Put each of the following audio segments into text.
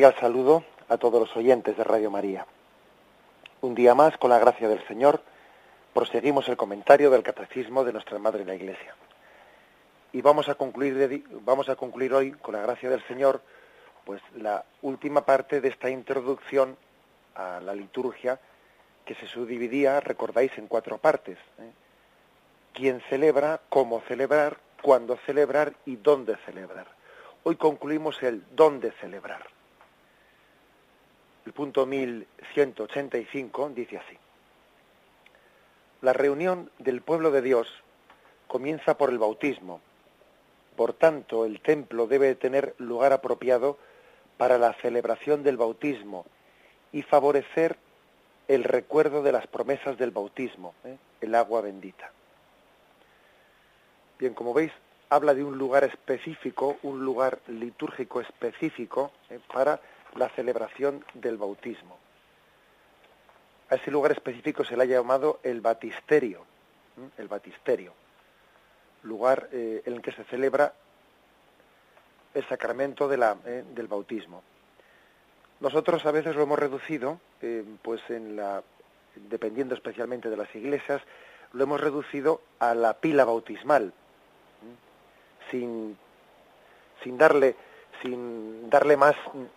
Cordial saludo a todos los oyentes de Radio María. Un día más, con la gracia del Señor, proseguimos el comentario del Catecismo de nuestra Madre la Iglesia. Y vamos a concluir, vamos a concluir hoy, con la gracia del Señor, pues la última parte de esta introducción a la liturgia que se subdividía, recordáis, en cuatro partes. ¿eh? ¿Quién celebra, cómo celebrar, cuándo celebrar y dónde celebrar? Hoy concluimos el dónde celebrar el punto 1185 dice así. La reunión del pueblo de Dios comienza por el bautismo. Por tanto, el templo debe tener lugar apropiado para la celebración del bautismo y favorecer el recuerdo de las promesas del bautismo, ¿eh? el agua bendita. Bien, como veis, habla de un lugar específico, un lugar litúrgico específico ¿eh? para la celebración del bautismo. A ese lugar específico se le ha llamado el batisterio, el batisterio, lugar eh, en el que se celebra el sacramento de la, eh, del bautismo. Nosotros a veces lo hemos reducido, eh, pues en la, dependiendo especialmente de las iglesias, lo hemos reducido a la pila bautismal, sin, sin darle sin darle más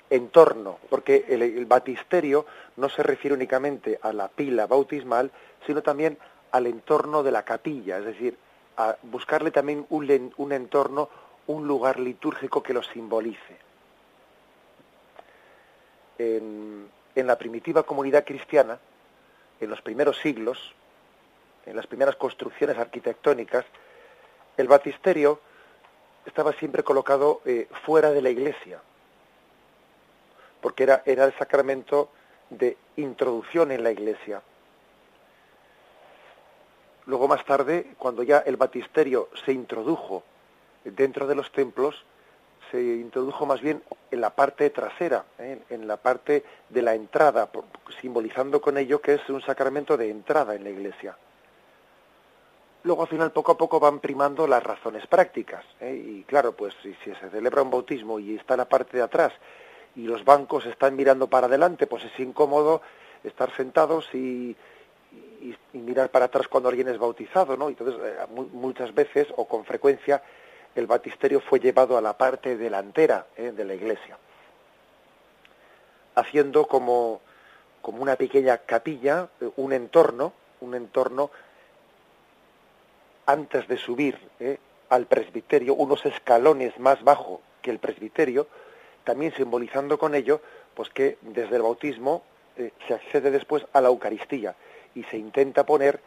entorno, porque el, batisterio no se refiere únicamente a la pila bautismal, sino también al entorno de la capilla, es decir, a buscarle también un, un entorno, un lugar litúrgico que lo simbolice. En, en la primitiva comunidad cristiana, en los primeros siglos, en las primeras construcciones arquitectónicas, el batisterio estaba siempre colocado eh, fuera de la iglesia, porque era, era el sacramento de introducción en la iglesia. Luego más tarde, cuando ya el batisterio se introdujo dentro de los templos, se introdujo más bien en la parte trasera, ¿eh? en la parte de la entrada, simbolizando con ello que es un sacramento de entrada en la iglesia luego al final poco a poco van primando las razones prácticas. ¿eh? Y claro, pues si, se celebra un bautismo y está la parte de atrás y los bancos están mirando para adelante, pues es incómodo estar sentados y, mirar para atrás cuando alguien es bautizado, ¿no? Entonces, eh, muchas veces o con frecuencia el batisterio fue llevado a la parte delantera ¿eh? de la iglesia, haciendo como, como una pequeña capilla, un entorno, un entorno antes de subir eh, al presbiterio, unos escalones más bajo que el presbiterio, también simbolizando con ello pues que desde el bautismo eh, se accede después a la Eucaristía y se intenta poner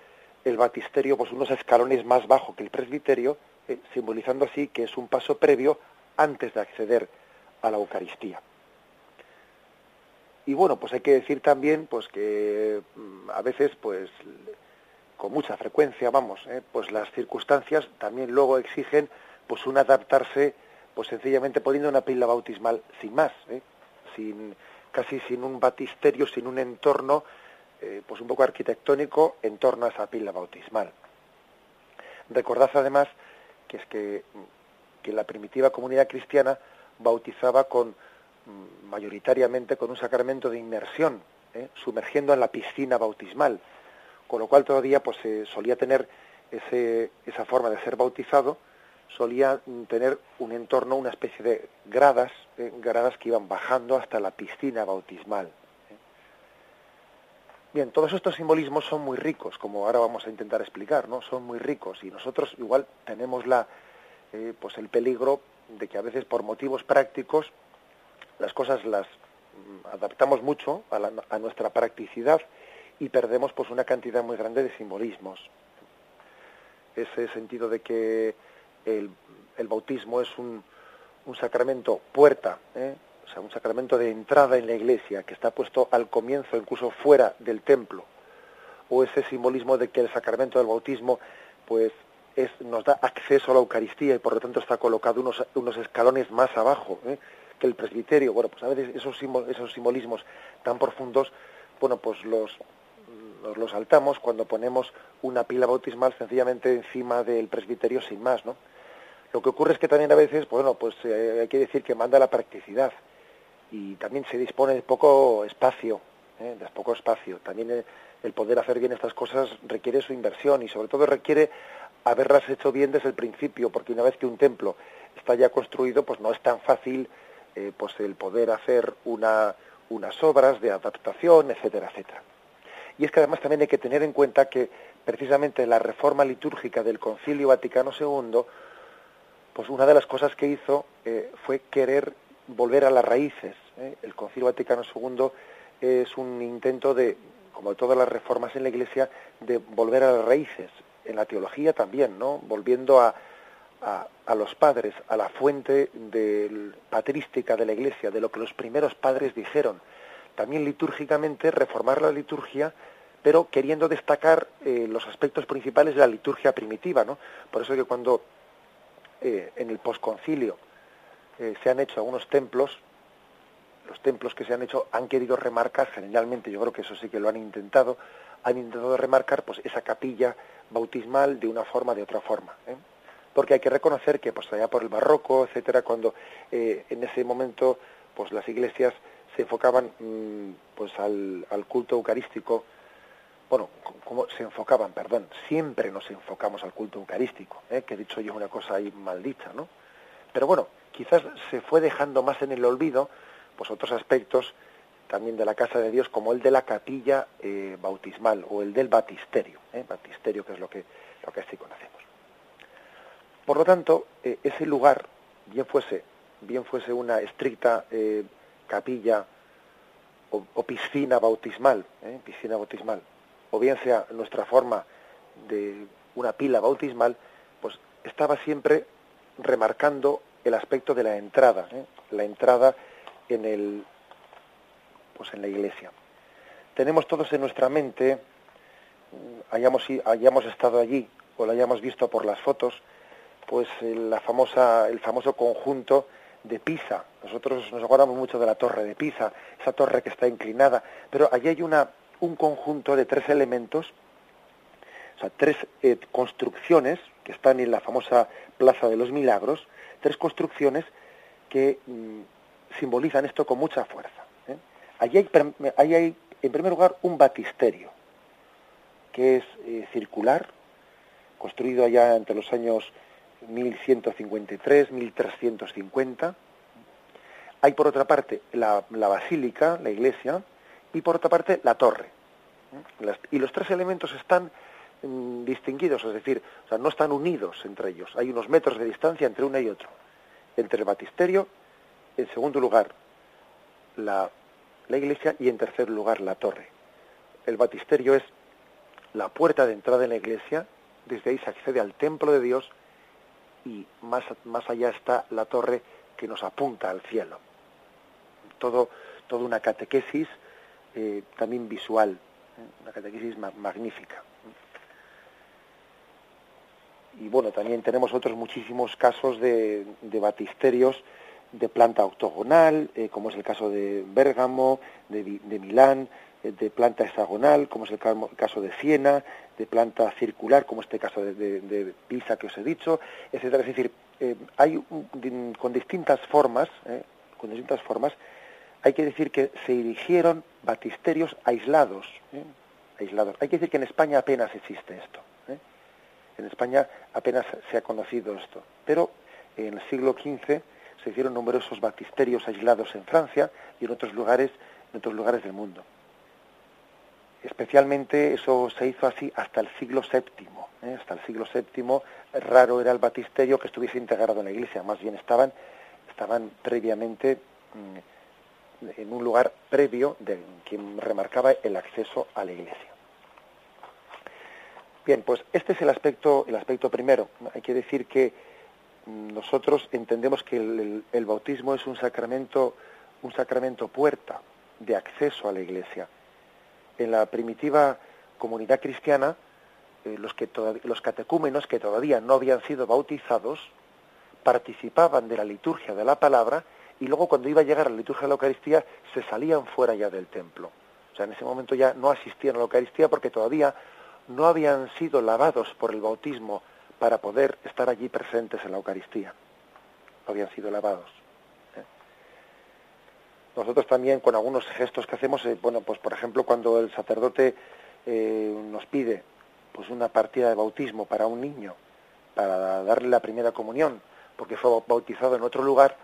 el batisterio pues unos escalones más bajo que el presbiterio, eh, simbolizando así que es un paso previo antes de acceder a la Eucaristía. Y bueno, pues hay que decir también pues que mm, a veces pues con mucha frecuencia, vamos, ¿eh? pues las circunstancias también luego exigen pues un adaptarse, pues sencillamente poniendo una pila bautismal sin más, ¿eh? sin casi sin un batisterio, sin un entorno, eh, pues un poco arquitectónico en torno a esa pila bautismal. Recordad además que es que, que la primitiva comunidad cristiana bautizaba con mm, mayoritariamente con un sacramento de inmersión, sumergiendo en la piscina bautismal con lo cual todavía pues se solía tener ese, esa forma de ser bautizado, solía tener un entorno, una especie de gradas, eh, gradas que iban bajando hasta la piscina bautismal. ¿eh? Bien, todos estos simbolismos son muy ricos, como ahora vamos a intentar explicar, ¿no? Son muy ricos y nosotros igual tenemos la, eh, pues el peligro de que a veces por motivos prácticos las cosas las, mm, adaptamos mucho a, nuestra practicidad y perdemos pues una cantidad muy grande de simbolismos. Ese sentido de que el, bautismo es un, un sacramento puerta, ¿eh? o sea, un sacramento de entrada en la iglesia que está puesto al comienzo, incluso fuera del templo, o ese simbolismo de que el sacramento del bautismo pues es, nos da acceso a la Eucaristía y por lo tanto está colocado unos, unos escalones más abajo ¿eh? que el presbiterio. Bueno, pues a veces esos, esos simbolismos tan profundos, bueno, pues los, nos los saltamos cuando ponemos una pila bautismal sencillamente encima del presbiterio sin más, ¿no? Lo que ocurre es que también a veces, bueno, pues eh, hay que decir que manda la practicidad y también se dispone de poco espacio, ¿eh? de poco espacio. También eh, el poder hacer bien estas cosas requiere su inversión y sobre todo requiere haberlas hecho bien desde el principio, porque una vez que un templo está ya construido, pues no es tan fácil eh, pues el poder hacer una, unas obras de adaptación, etcétera, etcétera. Y es que además también hay que tener en cuenta que precisamente la reforma litúrgica del Concilio Vaticano II, pues una de las cosas que hizo fue querer volver a las raíces. ¿eh? El Concilio Vaticano II es un intento de, como todas las reformas en la Iglesia, de volver a las raíces. En la teología también, ¿no? Volviendo a, a, los padres, a la fuente del, patrística de la Iglesia, de lo que los primeros padres dijeron. También litúrgicamente reformar la liturgia, pero queriendo destacar eh, los aspectos principales de la liturgia primitiva, ¿no? Por eso que cuando eh, en el posconcilio eh, se han hecho algunos templos, los templos que se han hecho han querido remarcar, generalmente yo creo que eso sí que lo han intentado, han intentado remarcar pues esa capilla bautismal de una forma, de otra forma. ¿eh? Porque hay que reconocer que pues allá por el barroco, etcétera, cuando eh, en ese momento pues las iglesias se enfocaban mm, pues al, culto eucarístico, bueno, como se enfocaban, perdón, siempre nos enfocamos al culto eucarístico, ¿eh? que dicho yo una cosa ahí maldita, ¿no? Pero bueno, quizás se fue dejando más en el olvido pues otros aspectos también de la casa de Dios como el de la capilla eh, bautismal o el del batisterio, ¿eh? batisterio que es lo que lo que así conocemos. Por lo tanto, eh, ese lugar, bien fuese bien fuese una estricta eh, capilla o, o, piscina bautismal, piscina bautismal, o bien sea nuestra forma de una pila bautismal, pues estaba siempre remarcando el aspecto de la entrada, ¿eh? la entrada en el pues en la iglesia. Tenemos todos en nuestra mente, mm, hayamos, hayamos estado allí o lo hayamos visto por las fotos, pues la famosa, el famoso conjunto de Pisa. Nosotros nos acordamos mucho de la torre de Pisa, esa torre que está inclinada, pero allí hay una, un conjunto de tres elementos, o sea, tres eh, construcciones que están en la famosa Plaza de los Milagros, tres construcciones que mm, simbolizan esto con mucha fuerza. ¿eh? Allí, hay, en primer lugar, un batisterio, que es eh, circular, construido allá entre los años 1153, 1350. Hay, por otra parte, la, basílica, la iglesia, y por otra parte, la torre. y los tres elementos están Mm, distinguidos, es decir, no están unidos entre ellos. Hay unos metros de distancia entre uno y otro. Entre el batisterio, en segundo lugar, la, la iglesia y en tercer lugar, la torre. El batisterio es la puerta de entrada en la iglesia, desde ahí se accede al templo de Dios y más, más allá está la torre que nos apunta al cielo. Todo, toda una catequesis eh, también visual, ¿eh? una catequesis magnífica y bueno, también tenemos otros muchísimos casos de, batisterios de planta octogonal, eh, como es el caso de Bérgamo, de, Milán, eh, de planta hexagonal, como es el caso de Siena, de planta circular, como este caso de, Pisa que os he dicho, etcétera. Es decir, hay con distintas formas, con distintas formas, hay que decir que se erigieron batisterios aislados, aislados. Hay que decir que en España apenas existe esto. En España apenas se ha conocido esto, pero en el siglo XV se hicieron numerosos baptisterios aislados en Francia y en otros lugares, en otros lugares del mundo. Especialmente eso se hizo así hasta el siglo VII. ¿eh? Hasta el siglo VII raro era el baptisterio que estuviese integrado en la iglesia, más bien estaban, estaban previamente mm, en un lugar previo de quien remarcaba el acceso a la iglesia. Bien, pues este es el aspecto, el aspecto primero. Hay que decir que nosotros entendemos que el, bautismo es un sacramento, un sacramento puerta de acceso a la iglesia. En la primitiva comunidad cristiana, eh, los, que los catecúmenos que todavía no habían sido bautizados participaban de la liturgia de la palabra y luego cuando iba a llegar la liturgia de la Eucaristía se salían fuera ya del templo. O sea, en ese momento ya no asistían a la Eucaristía porque todavía no habían sido lavados por el bautismo para poder estar allí presentes en la Eucaristía. No habían sido lavados. ¿eh? Nosotros también con algunos gestos que hacemos, eh, bueno, pues por ejemplo cuando el sacerdote eh, nos pide pues una partida de bautismo para un niño, para darle la primera comunión, porque fue bautizado en otro lugar,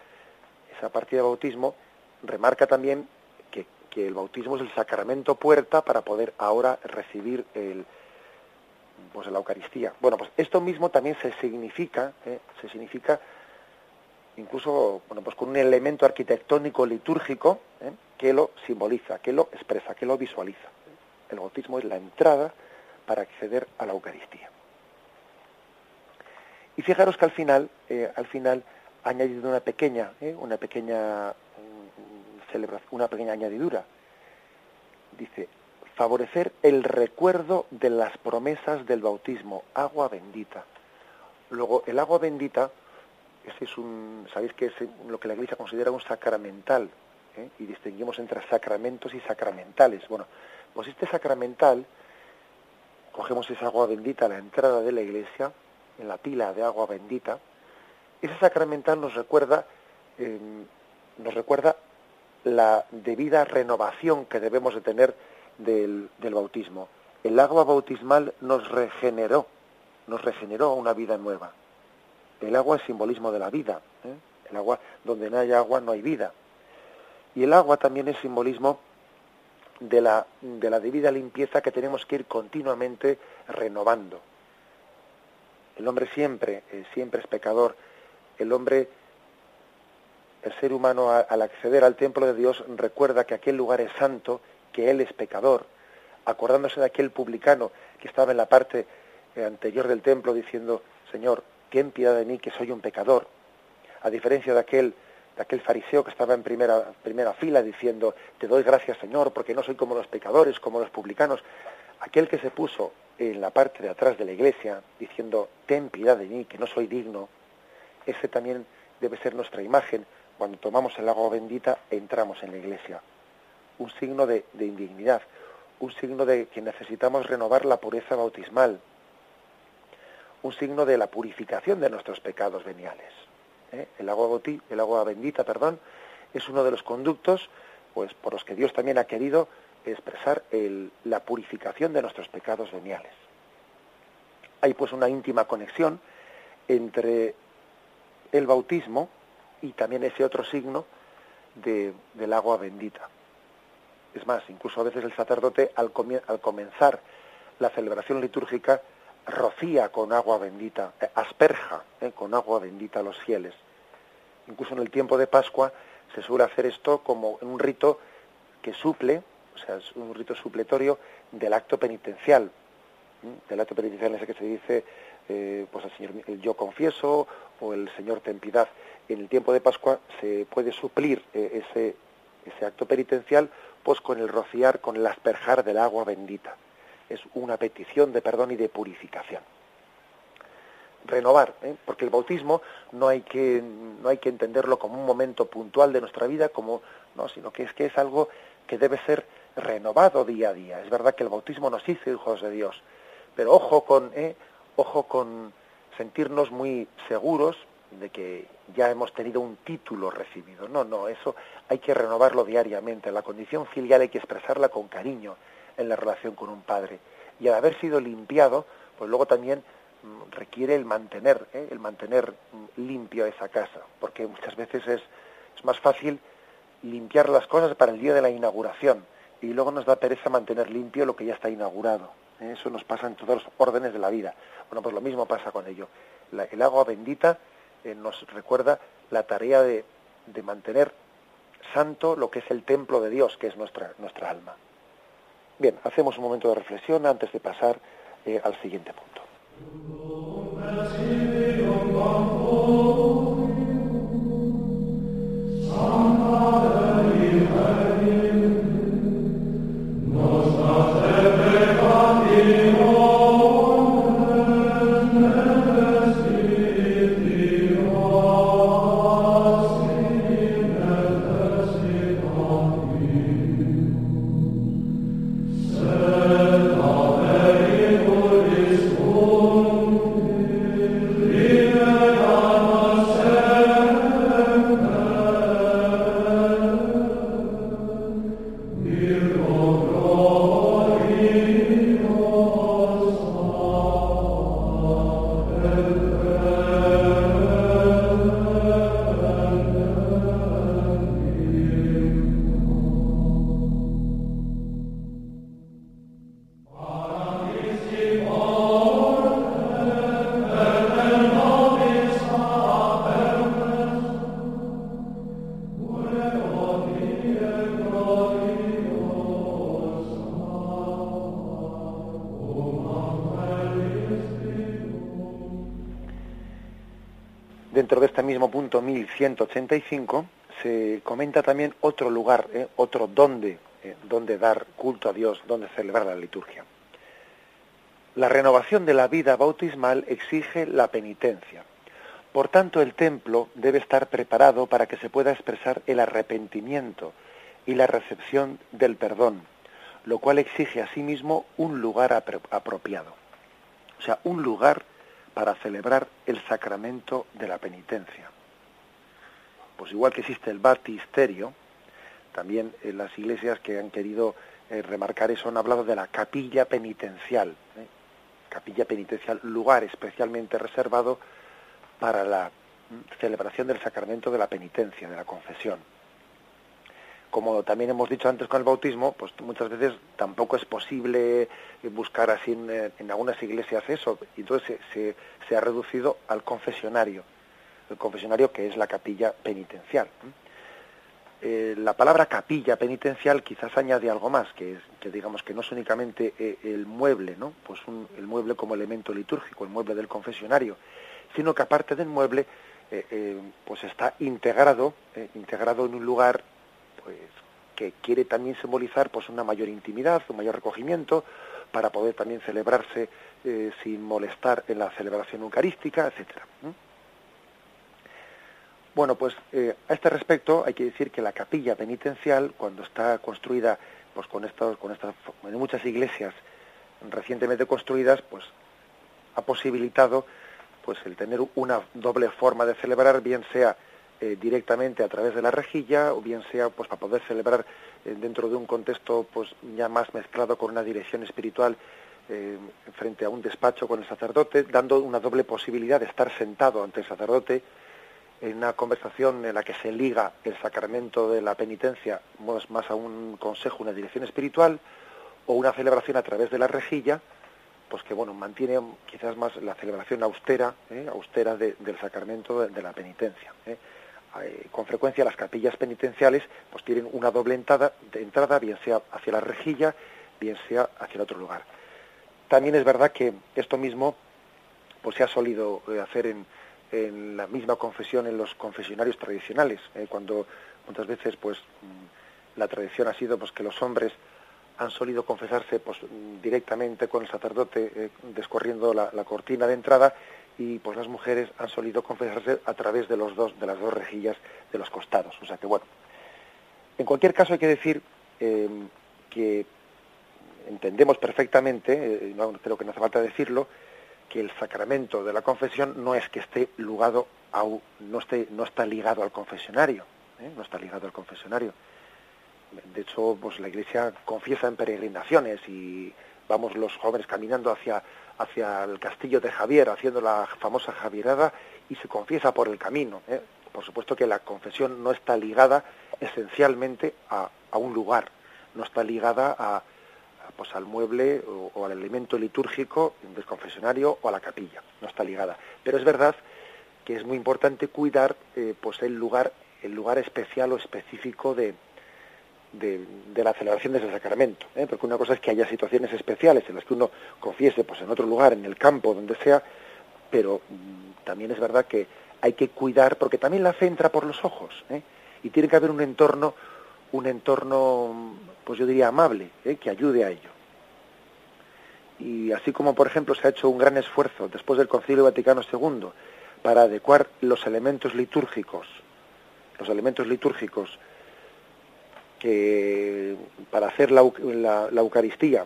esa partida de bautismo remarca también que, el bautismo es el sacramento puerta para poder ahora recibir el, pues la Eucaristía. Bueno, pues esto mismo también se significa, ¿eh? se significa incluso bueno, pues con un elemento arquitectónico litúrgico ¿eh? que lo simboliza, que lo expresa, que lo visualiza. El bautismo es la entrada para acceder a la Eucaristía. Y fijaros que al final, eh, al final añadido una pequeña, una pequeña celebración, una pequeña añadidura. Dice, favorecer el recuerdo de las promesas del bautismo, agua bendita. Luego, el agua bendita, ese es un, sabéis que es lo que la Iglesia considera un sacramental, ¿eh? y distinguimos entre sacramentos y sacramentales. Bueno, pues este sacramental, cogemos esa agua bendita a la entrada de la Iglesia, en la pila de agua bendita, ese sacramental nos recuerda, eh, nos recuerda la debida renovación que debemos de tener del, bautismo. El agua bautismal nos regeneró, nos regeneró a una vida nueva. El agua es simbolismo de la vida. ¿eh? El agua, donde no hay agua, no hay vida. Y el agua también es simbolismo de la, de la debida limpieza que tenemos que ir continuamente renovando. El hombre siempre, eh, siempre es pecador. El hombre, el ser humano, al acceder al templo de Dios, recuerda que aquel lugar es santo que él es pecador, acordándose de aquel publicano que estaba en la parte eh, anterior del templo diciendo, Señor, ten piedad de mí que soy un pecador, a diferencia de aquel, de aquel fariseo que estaba en primera, primera fila diciendo, te doy gracias Señor, porque no soy como los pecadores, como los publicanos, aquel que se puso en la parte de atrás de la iglesia diciendo, ten piedad de mí, que no soy digno, ese también debe ser nuestra imagen. Cuando tomamos el agua bendita, entramos en la iglesia un signo de, indignidad, un signo de que necesitamos renovar la pureza bautismal, un signo de la purificación de nuestros pecados veniales. ¿eh? El, agua el agua bendita, perdón, es uno de los conductos pues, por los que Dios también ha querido expresar la purificación de nuestros pecados veniales. Hay pues una íntima conexión entre el bautismo y también ese otro signo del agua bendita. Es más, incluso a veces el sacerdote al, comenzar la celebración litúrgica rocía con agua bendita, eh, asperja eh, con agua bendita a los fieles. Incluso en el tiempo de Pascua se suele hacer esto como un rito que suple, o sea, es un rito supletorio del acto penitencial, del acto penitencial en ese que se dice, eh, pues el Señor, el yo confieso o el Señor ten. En el tiempo de Pascua se puede suplir ese, ese acto penitencial pues con el rociar, con el asperjar del agua bendita. Es una petición de perdón y de purificación. Renovar, ¿eh? porque el bautismo no hay, que, no hay que entenderlo como un momento puntual de nuestra vida, como, no, sino que es que es algo que debe ser renovado día a día. Es verdad que el bautismo nos hizo hijos de Dios, pero ojo con, ¿eh? Ojo con sentirnos muy seguros de que ya hemos tenido un título recibido. No, no, eso hay que renovarlo diariamente. La condición filial hay que expresarla con cariño en la relación con un padre. Y al haber sido limpiado, pues luego también mm, requiere el mantener, ¿eh? el mantener mm, limpio esa casa, porque muchas veces es, es más fácil limpiar las cosas para el día de la inauguración y luego nos da pereza mantener limpio lo que ya está inaugurado. Eso nos pasa en todos los órdenes de la vida. Bueno, pues lo mismo pasa con ello. el agua bendita eh, nos recuerda la tarea de, de mantener santo lo que es el templo de Dios, que es nuestra, nuestra alma. Bien, hacemos un momento de reflexión antes de pasar eh, al siguiente punto. 185 se comenta también otro lugar, eh, otro eh, donde, dar culto a Dios, donde celebrar la liturgia. La renovación de la vida bautismal exige la penitencia. Por tanto, el templo debe estar preparado para que se pueda expresar el arrepentimiento y la recepción del perdón, lo cual exige asimismo sí un lugar apropiado. O sea, un lugar para celebrar el sacramento de la penitencia. Pues igual que existe el baptisterio, también en las iglesias que han querido eh, remarcar eso han hablado de la capilla penitencial. ¿eh? Capilla penitencial, lugar especialmente reservado para la mm, celebración del sacramento de la penitencia, de la confesión como también hemos dicho antes con el bautismo, pues muchas veces tampoco es posible buscar así en, algunas iglesias eso, y entonces se, se, ha reducido al confesionario, el confesionario que es la capilla penitencial. Eh, la palabra capilla penitencial quizás añade algo más, que, que digamos que no es únicamente eh, el mueble, ¿no? pues el mueble como elemento litúrgico, el mueble del confesionario, sino que aparte del mueble, eh, pues está integrado, integrado en un lugar pues que quiere también simbolizar pues una mayor intimidad, un mayor recogimiento para poder también celebrarse sin molestar en la celebración eucarística, etcétera. Bueno, pues eh, a este respecto hay que decir que la capilla penitencial, cuando está construida, pues con estos, con estas, en muchas iglesias recientemente construidas, pues ha posibilitado pues el tener una doble forma de celebrar, bien sea eh, directamente a través de la rejilla o bien sea pues para poder celebrar eh, dentro de un contexto pues ya más mezclado con una dirección espiritual eh, frente a un despacho con el sacerdote dando una doble posibilidad de estar sentado ante el sacerdote en una conversación en la que se liga el sacramento de la penitencia más, más a un consejo, una dirección espiritual o una celebración a través de la rejilla pues que bueno mantiene quizás más la celebración austera austera del sacramento de, de la penitencia eh, con frecuencia las capillas penitenciales pues tienen una doble entrada, de entrada, bien sea hacia la rejilla, bien sea hacia el otro lugar. También es verdad que esto mismo pues se ha solido eh, hacer en, en la misma confesión en los confesionarios tradicionales, eh, cuando muchas veces pues mm, la tradición ha sido pues que los hombres han solido confesarse pues directamente con el sacerdote descorriendo la, la cortina de entrada y pues las mujeres han solido confesarse a través de los dos de las dos rejillas de los costados. O sea que bueno en cualquier caso hay que decir em, que entendemos perfectamente eh, no creo que no hace falta decirlo que el sacramento de la confesión no es que esté ligado a, no esté no está ligado al confesionario ¿eh? no está ligado al confesionario de hecho pues la iglesia confiesa en peregrinaciones y vamos los jóvenes caminando hacia hacia el castillo de Javier, haciendo la famosa Javierada, y se confiesa por el camino. ¿eh? Por supuesto que la confesión no está ligada esencialmente a, un lugar, no está ligada a, pues al mueble o, al elemento litúrgico del confesionario o a la capilla, no está ligada. Pero es verdad que es muy importante cuidar eh, pues el lugar el lugar especial o específico de, de, la celebración de ese sacramento. ¿eh? Porque una cosa es que haya situaciones especiales en las que uno confiese pues, en otro lugar, en el campo, donde sea, pero mm, también es verdad que hay que cuidar, porque también la fe entra por los ojos, ¿eh? y tiene que haber un entorno, un entorno, pues yo diría amable, ¿eh? que ayude a ello. Y así como, por ejemplo, se ha hecho un gran esfuerzo después del Concilio Vaticano II para adecuar los elementos litúrgicos, los elementos litúrgicos que para hacer la, Eucaristía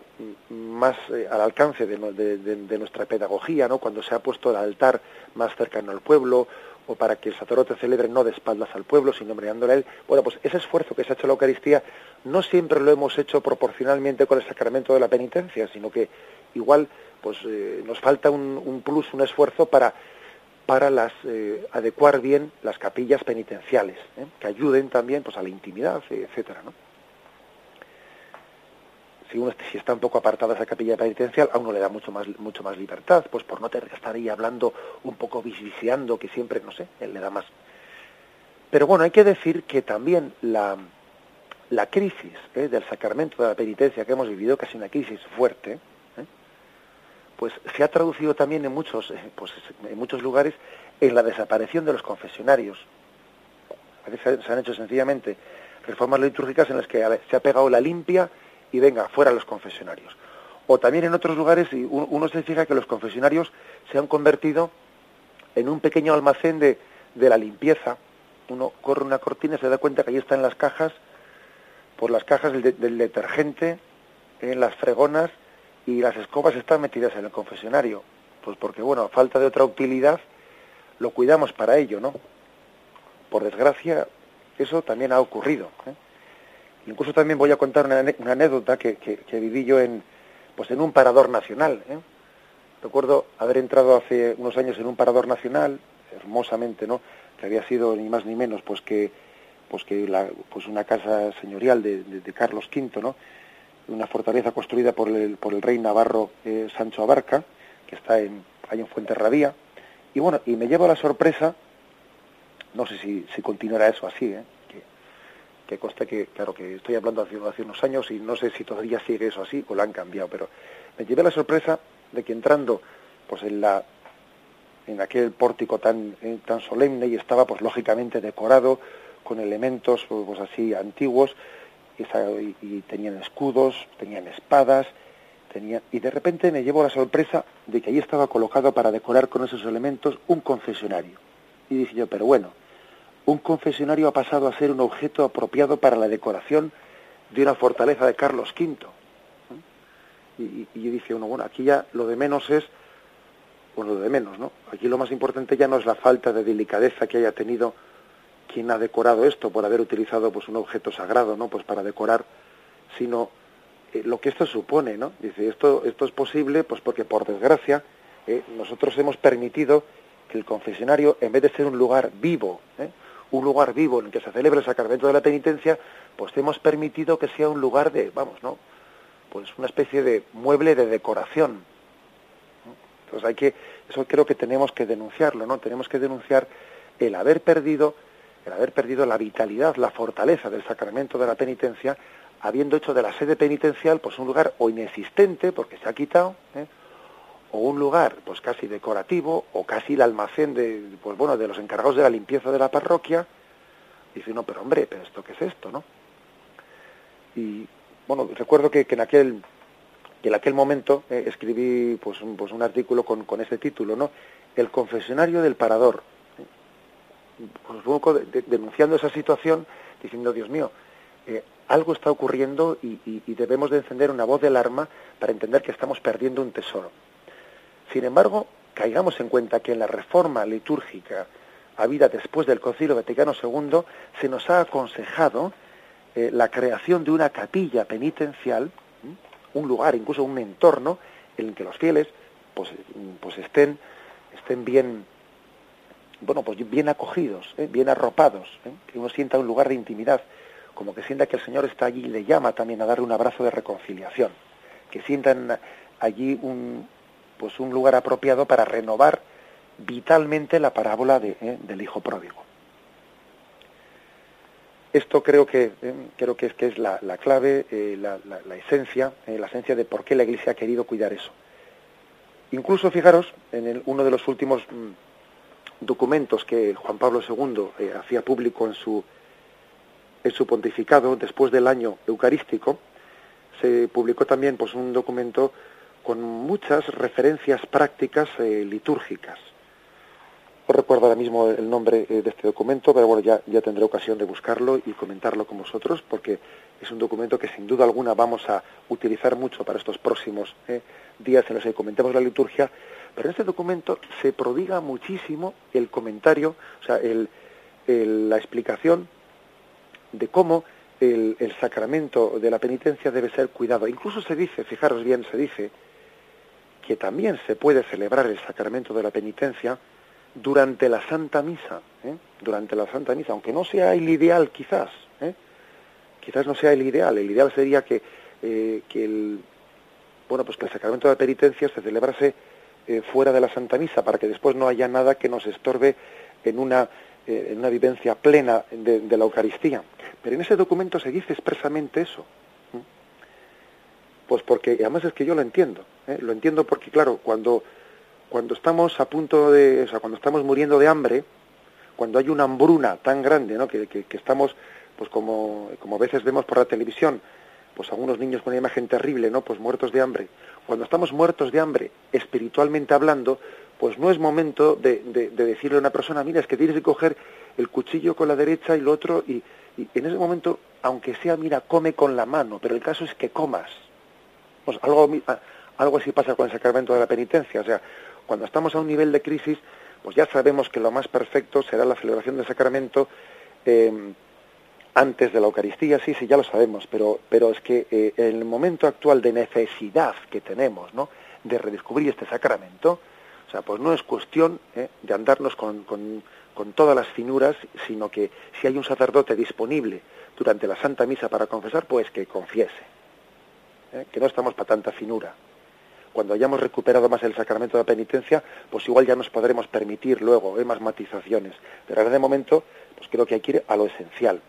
más eh, al alcance de, nuestra pedagogía, ¿no? cuando se ha puesto el altar más cercano al pueblo, o para que el sacerdote celebre no de espaldas al pueblo, sino mirándole a él. Bueno, pues ese esfuerzo que se ha hecho la Eucaristía no siempre lo hemos hecho proporcionalmente con el sacramento de la penitencia, sino que igual pues eh, nos falta un, un plus, un esfuerzo para para las, eh, adecuar bien las capillas penitenciales, ¿eh? que ayuden también pues, a la intimidad, etcétera, ¿no? Si uno si está un poco apartada esa capilla penitencial, a uno le da mucho más, mucho más libertad, pues por no tener que estar ahí hablando un poco visiando, que siempre, no sé, él le da más. Pero bueno, hay que decir que también la, la crisis ¿eh? del sacramento de la penitencia que hemos vivido, casi una crisis fuerte, pues se ha traducido también en muchos, eh, pues, en muchos lugares en la desaparición de los confesionarios. A veces se han hecho sencillamente reformas litúrgicas en las que se ha pegado la limpia y venga, fuera los confesionarios. O también en otros lugares uno se fija que los confesionarios se han convertido en un pequeño almacén de, de la limpieza. Uno corre una cortina y se da cuenta que ahí están las cajas, por las cajas del, detergente, en las fregonas, y las escobas están metidas en el confesionario. Pues porque, bueno, a falta de otra utilidad, lo cuidamos para ello, ¿no? Por desgracia, eso también ha ocurrido. ¿eh? Incluso también voy a contar una, anécdota que, viví yo en, pues en un parador nacional. ¿eh? Recuerdo haber entrado hace unos años en un parador nacional, hermosamente, ¿no? Que había sido ni más ni menos, pues que, pues que la, pues una casa señorial de, Carlos V, ¿no? una fortaleza construida por el, por el rey navarro eh, Sancho Abarca, que está en, ahí en Fuenterrabía. Y bueno, y me llevo la sorpresa, no sé si, si continuará eso así, ¿eh? Que, consta que, claro, que estoy hablando hace, hace unos años y no sé si todavía sigue eso así o lo han cambiado, pero me llevé la sorpresa de que entrando pues en la en aquel pórtico tan, eh, tan solemne y estaba pues lógicamente decorado con elementos pues así antiguos y, tenían escudos, tenían espadas, tenían, y de repente me llevo la sorpresa de que ahí estaba colocado para decorar con esos elementos un confesionario. Y dije yo, pero bueno, un confesionario ha pasado a ser un objeto apropiado para la decoración de una fortaleza de Carlos V. Y, y, yo dije, bueno, aquí ya lo de menos es, bueno, lo de menos, ¿no? Aquí lo más importante ya no es la falta de delicadeza que haya tenido quién ha decorado esto por haber utilizado pues un objeto sagrado, ¿no? Pues para decorar, sino eh, lo que esto supone, ¿no? Dice, esto, esto es posible pues porque por desgracia eh, nosotros hemos permitido que el confesionario, en vez de ser un lugar vivo, ¿eh? Un lugar vivo en el que se celebra el sacramento de la penitencia, pues hemos permitido que sea un lugar de, vamos, ¿no? Pues una especie de mueble de decoración. Entonces hay que, eso creo que tenemos que denunciarlo, ¿no? Tenemos que denunciar el haber perdido el haber perdido la vitalidad, la fortaleza del sacramento de la penitencia, habiendo hecho de la sede penitencial pues un lugar o inexistente porque se ha quitado, ¿eh? O un lugar pues casi decorativo o casi el almacén de pues bueno de los encargados de la limpieza de la parroquia. Dice, no, pero hombre, pero esto qué es esto, ¿no? Y bueno, recuerdo que, en aquel que en aquel momento eh, escribí pues un, pues un artículo con, con ese título, ¿no? El confesionario del parador, pues, un poco denunciando esa situación, diciendo, Dios mío, eh, algo está ocurriendo y, debemos de encender una voz de alarma para entender que estamos perdiendo un tesoro. Sin embargo, caigamos en cuenta que en la reforma litúrgica habida después del Concilio Vaticano II se nos ha aconsejado eh, la creación de una capilla penitencial, un lugar, incluso un entorno en el que los fieles pues, pues estén, estén bien bueno, pues bien acogidos, ¿eh? bien arropados, ¿eh? que uno sienta un lugar de intimidad, como que sienta que el Señor está allí y le llama también a darle un abrazo de reconciliación, que sientan allí un, pues un lugar apropiado para renovar vitalmente la parábola de, ¿eh? del Hijo Pródigo. esto creo que eh, creo que es que es la, clave, eh, la, esencia, eh, la esencia de por qué la Iglesia ha querido cuidar eso. Incluso fijaros en uno de los últimos mm, documentos que Juan Pablo II hacía público en su en su pontificado después del año eucarístico, se publicó también pues un documento con muchas referencias prácticas litúrgicas no recuerdo ahora mismo el nombre eh, de este documento, pero bueno, ya, ya tendré ocasión de buscarlo y comentarlo con vosotros, porque es un documento que sin duda alguna vamos a utilizar mucho para estos próximos eh, días en los que comentemos la liturgia. Pero en este documento se prodiga muchísimo el comentario, o sea, el, la explicación de cómo el, el, sacramento de la penitencia debe ser cuidado. Incluso se dice, fijaros bien, se dice que también se puede celebrar el sacramento de la penitencia durante la Santa Misa, ¿eh? durante la Santa Misa, aunque no sea el ideal quizás, ¿eh? quizás no sea el ideal, el ideal sería que, eh, que el bueno pues que el sacramento de la penitencia se celebrase fuera de la Santa Misa para que después no haya nada que nos estorbe en una en una vivencia plena de, de, la Eucaristía. Pero en ese documento se dice expresamente eso. Pues porque, además es que yo lo entiendo, lo entiendo porque, claro, cuando cuando estamos a punto de, o sea, cuando estamos muriendo de hambre, cuando hay una hambruna tan grande, ¿no? Que, que, estamos, pues como, como a veces vemos por la televisión, pues algunos niños con una imagen terrible, ¿no? Pues muertos de hambre. Cuando estamos muertos de hambre, espiritualmente hablando, pues no es momento de, de, decirle a una persona, mira, es que tienes que coger el cuchillo con la derecha y el otro, y, en ese momento, aunque sea, mira, come con la mano, pero el caso es que comas. Pues algo, algo así pasa con el sacramento de la penitencia, o sea, cuando estamos a un nivel de crisis, pues ya sabemos que lo más perfecto será la celebración del sacramento eh, antes de la Eucaristía, sí, sí, ya lo sabemos, pero, pero es que eh, en el momento actual de necesidad que tenemos, ¿no?, de redescubrir este sacramento, o sea, pues no es cuestión eh, de andarnos con, con, con, todas las finuras, sino que si hay un sacerdote disponible durante la Santa Misa para confesar, pues que confiese, que no estamos para tanta finura cuando hayamos recuperado más el sacramento de la penitencia, pues igual ya nos podremos permitir luego ¿eh? más matizaciones. Pero ahora de momento, pues creo que hay que ir a lo esencial.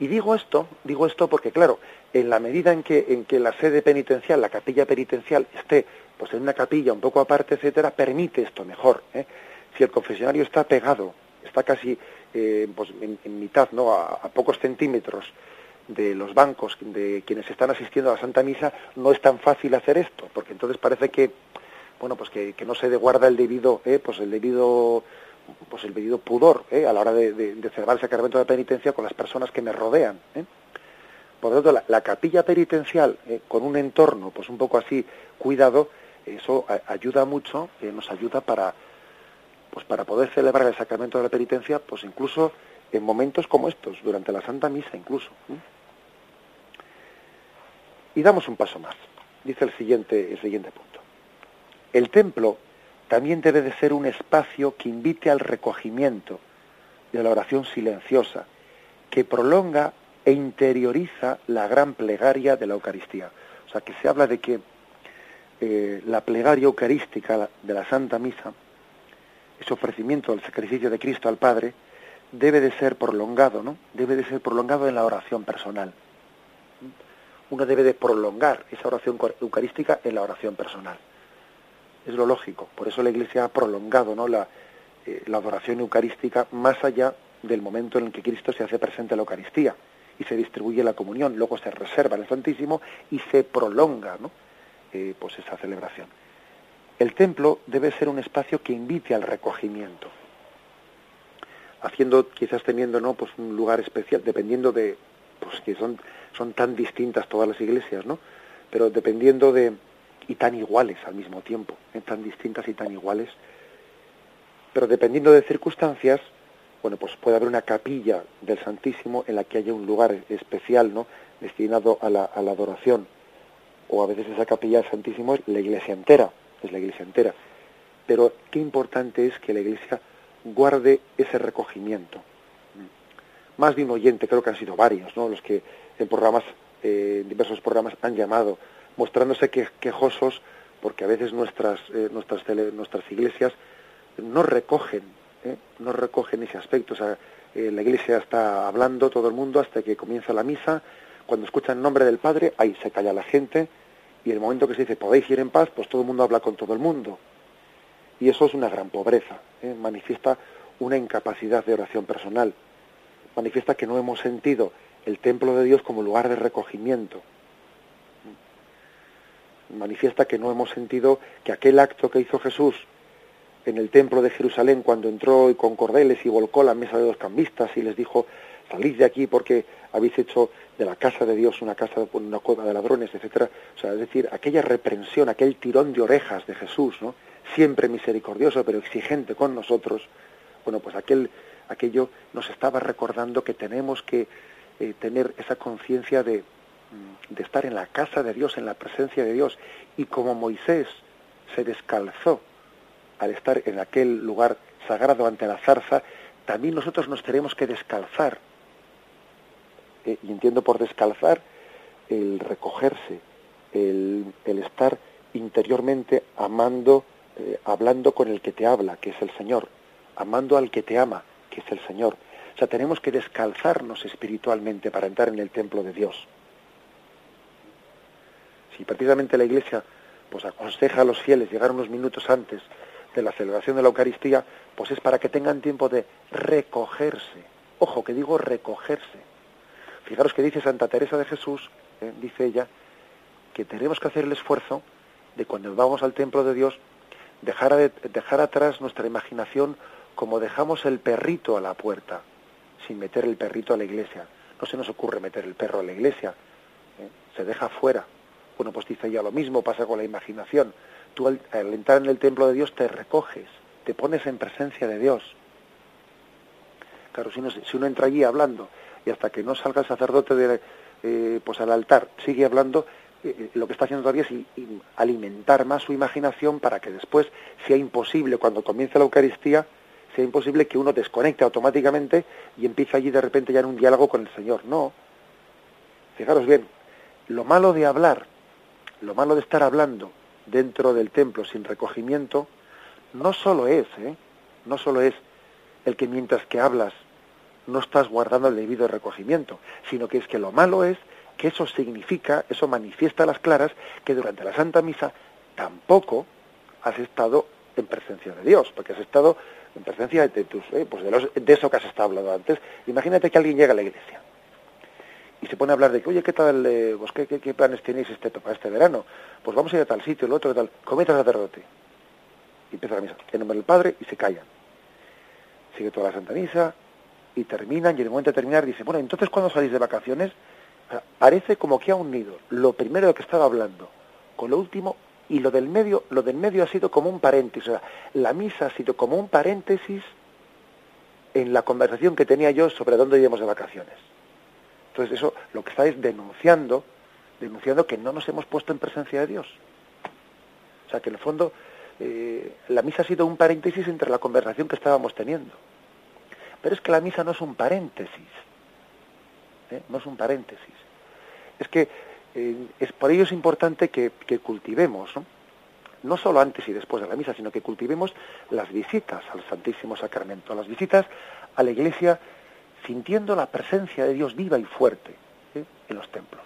Y digo esto, digo esto porque claro, en la medida en que, en que la sede penitencial, la capilla penitencial, esté pues en una capilla un poco aparte, etcétera, permite esto mejor. ¿eh? Si el confesionario está pegado, está casi eh, pues en, mitad, ¿no? a pocos centímetros de los bancos de quienes están asistiendo a la Santa Misa no es tan fácil hacer esto, porque entonces parece que bueno pues que, no se guarda el debido eh, pues el debido pues el debido pudor eh, a la hora de, de, celebrar el sacramento de penitencia con las personas que me rodean. Eh. Por lo tanto, la, capilla penitencial eh, con un entorno pues un poco así cuidado, eso ayuda mucho, nos ayuda para pues para poder celebrar el sacramento de la penitencia, pues incluso en momentos como estos, durante la Santa Misa incluso. Y damos un paso más. Dice el siguiente, el siguiente punto. El templo también debe de ser un espacio que invite al recogimiento de la oración silenciosa, que prolonga e interioriza la gran plegaria de la Eucaristía. O sea, que se habla de que eh, la plegaria eucarística de la Santa Misa, ese ofrecimiento del sacrificio de Cristo al Padre, debe de ser prolongado, ¿no? Debe de ser prolongado en la oración personal uno debe de prolongar esa oración eucarística en la oración personal. Es lo lógico. Por eso la Iglesia ha prolongado ¿no? la, eh, la adoración eucarística más allá del momento en el que Cristo se hace presente en la Eucaristía y se distribuye la comunión, luego se reserva el Santísimo y se prolonga ¿no? Eh, pues esa celebración. El templo debe ser un espacio que invite al recogimiento, haciendo, quizás teniendo ¿no? pues un lugar especial, dependiendo de, pues que son son tan distintas todas las iglesias, ¿no? Pero dependiendo de y tan iguales al mismo tiempo, ¿eh? tan distintas y tan iguales, pero dependiendo de circunstancias, bueno, pues puede haber una capilla del Santísimo en la que haya un lugar especial, ¿no? destinado a la, a la adoración, o a veces esa capilla del Santísimo es la iglesia entera, es la iglesia entera. Pero qué importante es que la iglesia guarde ese recogimiento. Más de un oyente, creo que han sido varios, ¿no? Los que en programas, eh, diversos programas han llamado, mostrándose que, quejosos porque a veces nuestras, eh, nuestras, nuestras iglesias no recogen ¿eh? no recogen ese aspecto. O sea, eh, la iglesia está hablando todo el mundo hasta que comienza la misa. Cuando escuchan el nombre del Padre, ahí se calla la gente. Y el momento que se dice podéis ir en paz, pues todo el mundo habla con todo el mundo. Y eso es una gran pobreza. Manifiesta una incapacidad de oración personal. Manifiesta que no hemos sentido el templo de Dios como lugar de recogimiento. Manifiesta que no hemos sentido que aquel acto que hizo Jesús en el templo de Jerusalén cuando entró y con cordeles y volcó la mesa de los cambistas y les dijo salid de aquí porque habéis hecho de la casa de Dios una casa una cueva de ladrones, etcétera. O sea, es decir, aquella reprensión, aquel tirón de orejas de Jesús, ¿no? Siempre misericordioso pero exigente con nosotros. Bueno, pues aquel aquello nos estaba recordando que tenemos que eh, tener esa conciencia de, mm, de estar en la casa de Dios, en la presencia de Dios. Y como Moisés se descalzó al estar en aquel lugar sagrado ante la zarza, también nosotros nos tenemos que descalzar. Eh, y entiendo por descalzar el recogerse, el, el estar interiormente amando, eh, hablando con el que te habla, que es el Señor, amando al que te ama, que es el Señor. O sea, tenemos que descalzarnos espiritualmente para entrar en el templo de Dios. Si precisamente la Iglesia pues aconseja a los fieles llegar unos minutos antes de la celebración de la Eucaristía, pues es para que tengan tiempo de recogerse. Ojo, que digo recogerse. Fijaros que dice Santa Teresa de Jesús, eh, dice ella, que tenemos que hacer el esfuerzo de cuando vamos al templo de Dios, dejar, dejar atrás nuestra imaginación como dejamos el perrito a la puerta, sin meter el perrito a la iglesia. No se nos ocurre meter el perro a la iglesia, ¿eh? se deja fuera. Bueno, pues dice ella lo mismo pasa con la imaginación tú al, entrar en el templo de Dios te recoges, te pones en presencia de Dios. Claro, si uno, si uno entra allí hablando y hasta que no salga el sacerdote de, eh, pues al altar sigue hablando, eh, lo que está haciendo todavía es alimentar más su imaginación para que después sea imposible, cuando comience la Eucaristía, sea imposible que uno desconecte automáticamente y empiece allí de repente ya en un diálogo con el Señor. No. Fijaros bien, lo malo de hablar, lo malo de estar hablando dentro del templo sin recogimiento, no solo es, ¿eh? no solo es el que mientras que hablas no estás guardando el debido recogimiento, sino que es que lo malo es que eso significa, eso manifiesta a las claras que durante la Santa Misa tampoco has estado en presencia de Dios, porque has estado en presencia de tus, ¿eh? pues de, los, de eso que has estado hablando antes. Imagínate que alguien llega a la iglesia y se pone a hablar de que, oye, ¿qué tal, eh, pues, qué, planes tenéis este, para este verano? Pues vamos a ir a tal sitio, el otro, tal, cometa sacerdote. Y empieza la misa, en nombre del Padre, y se callan. Sigue toda la Santa Misa, y terminan, y en el momento de terminar dice, bueno, entonces cuando salís de vacaciones, parece como que ha unido lo primero de que estaba hablando con lo último, y lo del medio, lo del medio ha sido como un paréntesis, o sea, la misa ha sido como un paréntesis en la conversación que tenía yo sobre dónde íbamos de vacaciones. Entonces eso lo que está es denunciando, denunciando que no nos hemos puesto en presencia de Dios. O sea que en el fondo eh, la misa ha sido un paréntesis entre la conversación que estábamos teniendo. Pero es que la misa no es un paréntesis. ¿eh? No es un paréntesis. Es que es, por ello es importante que, cultivemos, ¿no? no solo antes y después de la misa, sino que cultivemos las visitas al Santísimo Sacramento, las visitas a la iglesia sintiendo la presencia de Dios viva y fuerte ¿eh? en los templos.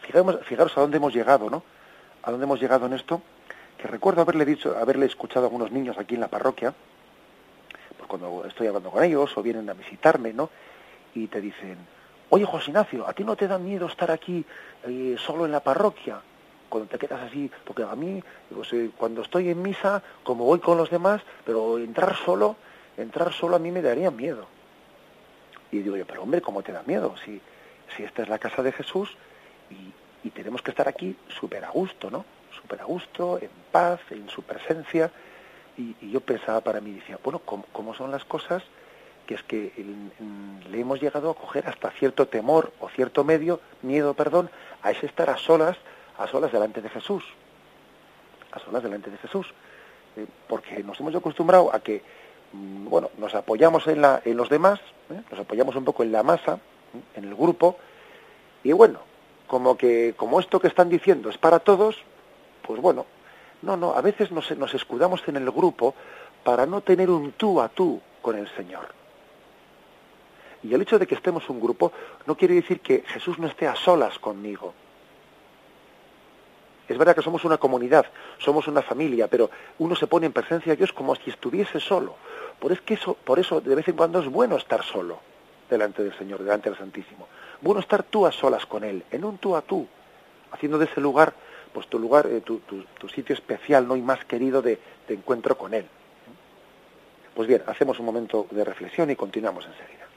fijaros a dónde hemos llegado, ¿no? A dónde hemos llegado en esto, que recuerdo haberle dicho, haberle escuchado a algunos niños aquí en la parroquia, pues cuando estoy hablando con ellos o vienen a visitarme, ¿no? Y te dicen, oye José Ignacio, ¿a ti no te da miedo estar aquí eh, solo en la parroquia? Cuando te quedas así, porque a mí, pues, eh, cuando estoy en misa, como voy con los demás, pero entrar solo, entrar solo a mí me daría miedo. Y digo yo, pero hombre, ¿cómo te da miedo? Si, si esta es la casa de Jesús y, tenemos que estar aquí súper a gusto, ¿no? Súper a gusto, en paz, en su presencia. Y, yo pensaba para mí, decía, bueno, ¿cómo, son las cosas? Que es que le hemos llegado a coger hasta cierto temor o cierto medio, miedo, perdón, a ese estar a solas, a solas delante de Jesús. A solas delante de Jesús. Eh, porque nos hemos acostumbrado a que Mm, bueno, nos apoyamos en, la, en los demás, ¿eh? nos apoyamos un poco en la masa, ¿eh? en el grupo, y bueno, como que como esto que están diciendo es para todos, pues bueno, no, no, a veces nos, nos escudamos en el grupo para no tener un tú a tú con el Señor. Y el hecho de que estemos un grupo no quiere decir que Jesús no esté a solas conmigo. Es verdad que somos una comunidad, somos una familia, pero uno se pone en presencia de Dios como si estuviese solo. Por, eso, por eso de vez en cuando es bueno estar solo delante del Señor, delante del Santísimo. Bueno estar tú a solas con Él, en un tú a tú, haciendo de ese lugar, pues tu lugar, eh, tu, tu, sitio especial, ¿no? Y más querido de encuentro con Él. Pues bien, hacemos un momento de reflexión y continuamos enseguida.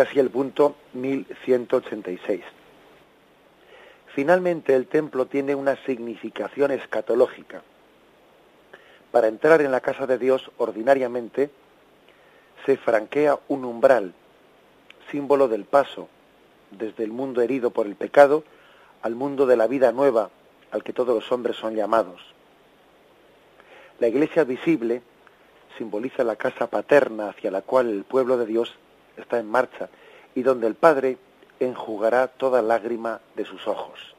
Así el punto 1186. Finalmente, el templo tiene una significación escatológica. Para entrar en la casa de Dios, ordinariamente, se franquea un umbral, símbolo del paso desde el mundo herido por el pecado al mundo de la vida nueva al que todos los hombres son llamados. La iglesia visible simboliza la casa paterna hacia la cual el pueblo de Dios está en marcha y donde el Padre enjugará toda lágrima de sus ojos.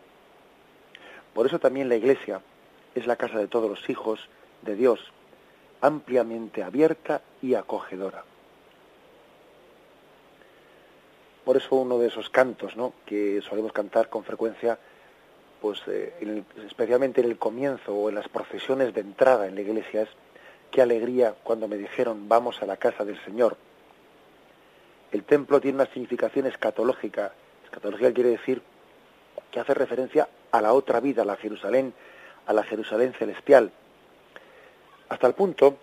Por eso también la Iglesia es la casa de todos los hijos de Dios, ampliamente abierta y acogedora. Por eso uno de esos cantos ¿no? que solemos cantar con frecuencia, pues eh, especialmente en el comienzo o en las procesiones de entrada en la iglesia es qué alegría cuando me dijeron vamos a la casa del Señor el templo tiene una significación escatológica. Escatológica quiere decir que hace referencia a la otra vida, a la Jerusalén, a la Jerusalén celestial. Hasta el punto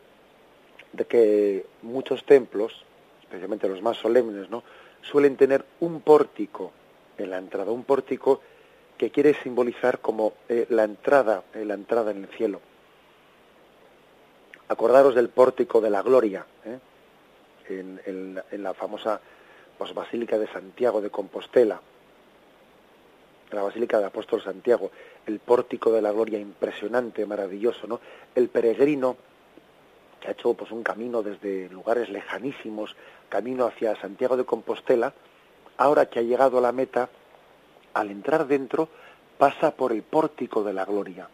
de que muchos templos, especialmente los más solemnes, ¿no? suelen tener un pórtico en la entrada, un pórtico que quiere simbolizar como eh, la entrada, eh, la entrada en el cielo. Acordaros del pórtico de la gloria, ¿eh? En, la famosa pues, Basílica de Santiago de Compostela, la Basílica del Apóstol Santiago, el pórtico de la gloria impresionante, maravilloso, ¿no? El peregrino que ha hecho pues un camino desde lugares lejanísimos, camino hacia Santiago de Compostela, ahora que ha llegado a la meta, al entrar dentro, pasa por el pórtico de la gloria.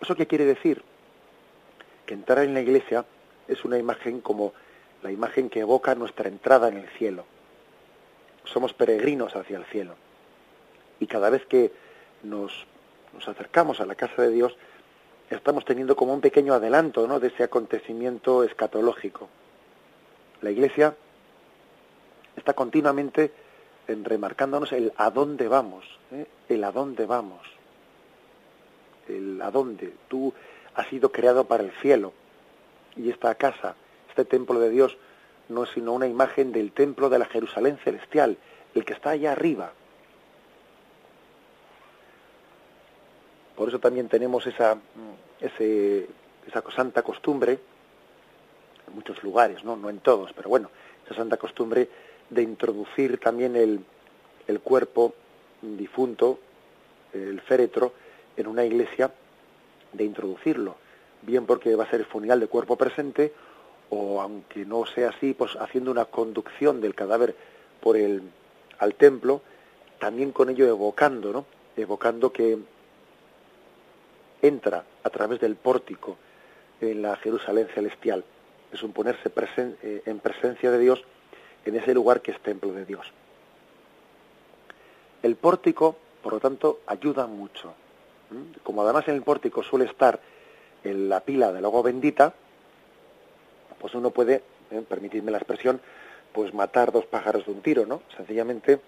¿Eso qué quiere decir? Que entrar en la iglesia es una imagen como la imagen que evoca nuestra entrada en el cielo. Somos peregrinos hacia el cielo. Y cada vez que nos, nos acercamos a la casa de Dios, estamos teniendo como un pequeño adelanto ¿no? de ese acontecimiento escatológico. La Iglesia está continuamente en remarcándonos el a dónde vamos, ¿eh? el a dónde vamos, el a dónde. Tú has sido creado para el cielo y esta casa este templo de Dios no es sino una imagen del templo de la Jerusalén celestial, el que está allá arriba. Por eso también tenemos esa, ese, esa santa costumbre, en muchos lugares, ¿no? no en todos, pero bueno, esa santa costumbre de introducir también el, el cuerpo difunto, el féretro, en una iglesia, de introducirlo, bien porque va a ser el funeral de cuerpo presente, o aunque no sea así, pues haciendo una conducción del cadáver por el al templo, también con ello evocando, ¿no? evocando que entra a través del pórtico en la Jerusalén celestial. Es un ponerse eh, en presencia de Dios en ese lugar que es templo de Dios. El pórtico, por lo tanto, ayuda mucho. Como además en el pórtico suele estar en la pila del agua bendita, pues uno puede, eh, permitidme la expresión, pues matar dos pájaros de un tiro, ¿no? Sencillamente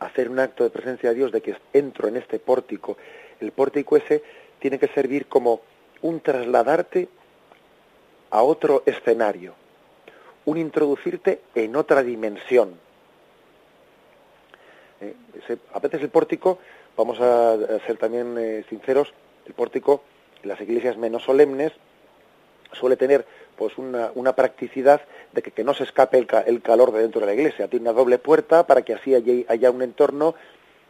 hacer un acto de presencia de Dios de que entro en este pórtico. El pórtico ese tiene que servir como un trasladarte a otro escenario, un introducirte en otra dimensión. Eh, a veces el pórtico, vamos a, ser también eh, sinceros, el pórtico en las iglesias menos solemnes suele tener pues una, una practicidad de que, no se escape el, el, calor de dentro de la iglesia. Tiene una doble puerta para que así haya, haya un entorno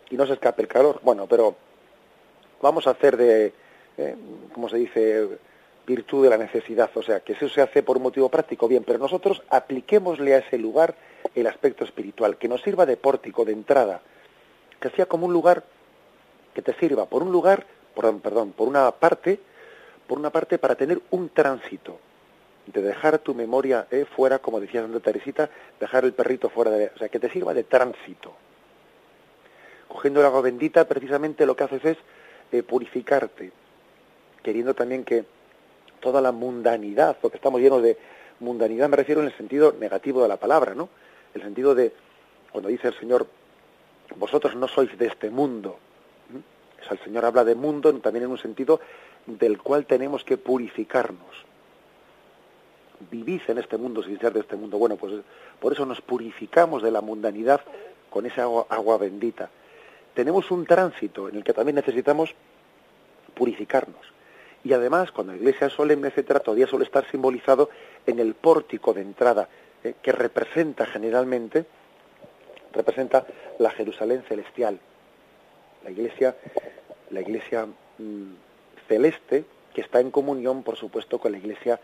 y no se escape el calor. Bueno, pero vamos a hacer de, eh, como se dice, virtud de la necesidad. O sea, que eso se hace por un motivo práctico, bien, pero nosotros apliquémosle a ese lugar el aspecto espiritual, que nos sirva de pórtico, de entrada, que sea como un lugar que te sirva, por un lugar, perdón, perdón por una parte, por una parte para tener un tránsito, de dejar tu memoria eh, fuera, como decía Santa Teresita, dejar el perrito fuera de... O sea, que te sirva de tránsito. Cogiendo el agua bendita, precisamente lo que haces es eh, purificarte, queriendo también que toda la mundanidad, porque estamos llenos de mundanidad, me refiero en el sentido negativo de la palabra, ¿no? El sentido de, cuando dice el Señor, vosotros no sois de este mundo. O sea, el Señor habla de mundo también en un sentido del cual tenemos que purificarnos vivís en este mundo sin ser de este mundo. Bueno, pues por eso nos purificamos de la mundanidad con esa agua, bendita. Tenemos un tránsito en el que también necesitamos purificarnos. Y además, cuando la iglesia es solemne, etcétera, todavía suele estar simbolizado en el pórtico de entrada, eh, que representa generalmente, representa la Jerusalén celestial. La iglesia, la iglesia mm, celeste, que está en comunión, por supuesto, con la iglesia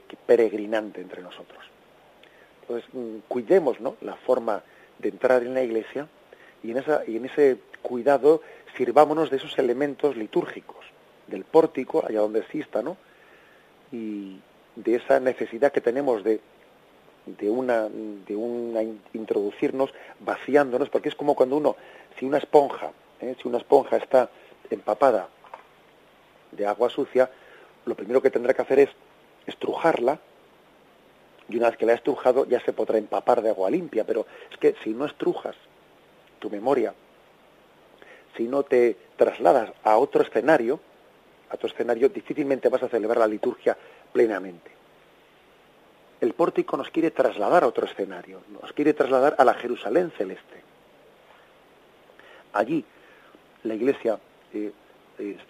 peregrinante entre nosotros. Entonces, mm, cuidemos ¿no? la forma de entrar en la iglesia y en, esa, y en ese cuidado sirvámonos de esos elementos litúrgicos, del pórtico, allá donde exista, ¿no? y de esa necesidad que tenemos de, de, una, de una introducirnos vaciándonos, porque es como cuando uno, si una esponja, ¿eh? si una esponja está empapada de agua sucia, lo primero que tendrá que hacer es estrujarla, y una vez que la ha estrujado ya se podrá empapar de agua limpia, pero es que si no estrujas tu memoria, si no te trasladas a otro escenario, a tu escenario, difícilmente vas a celebrar la liturgia plenamente. El pórtico nos quiere trasladar a otro escenario, nos quiere trasladar a la Jerusalén celeste. Allí la iglesia, eh,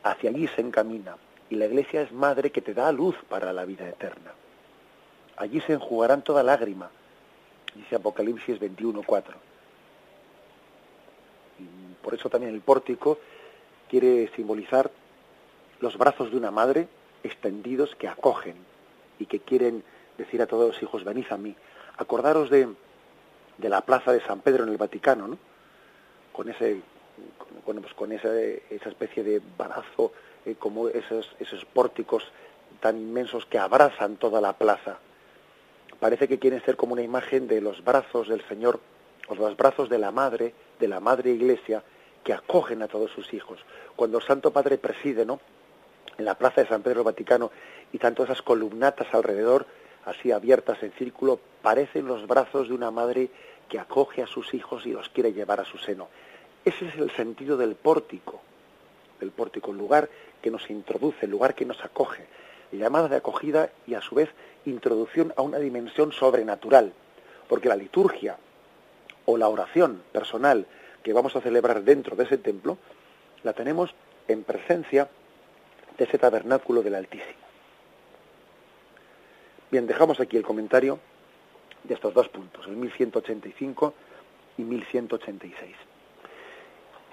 hacia allí se encamina, y la iglesia es madre que te da luz para la vida eterna. Allí se enjugarán toda lágrima, dice Apocalipsis 21.4. Y por eso también el pórtico quiere simbolizar los brazos de una madre extendidos que acogen y que quieren decir a todos los hijos, venid a mí. Acordaros de, de la plaza de San Pedro en el Vaticano, ¿no? Con ese, con, pues con esa, esa especie de brazo como esos, esos pórticos tan inmensos que abrazan toda la plaza. Parece que quieren ser como una imagen de los brazos del Señor, o los brazos de la Madre, de la Madre Iglesia, que acogen a todos sus hijos. Cuando el Santo Padre preside, ¿no? En la plaza de San Pedro Vaticano y tanto esas columnatas alrededor, así abiertas en círculo, parecen los brazos de una madre que acoge a sus hijos y los quiere llevar a su seno. Ese es el sentido del pórtico, del pórtico, el lugar que nos introduce, el lugar que nos acoge, llamada de acogida y a su vez introducción a una dimensión sobrenatural, porque la liturgia o la oración personal que vamos a celebrar dentro de ese templo, la tenemos en presencia de ese tabernáculo del Altísimo. Bien, dejamos aquí el comentario de estos dos puntos, el 1185 y 1186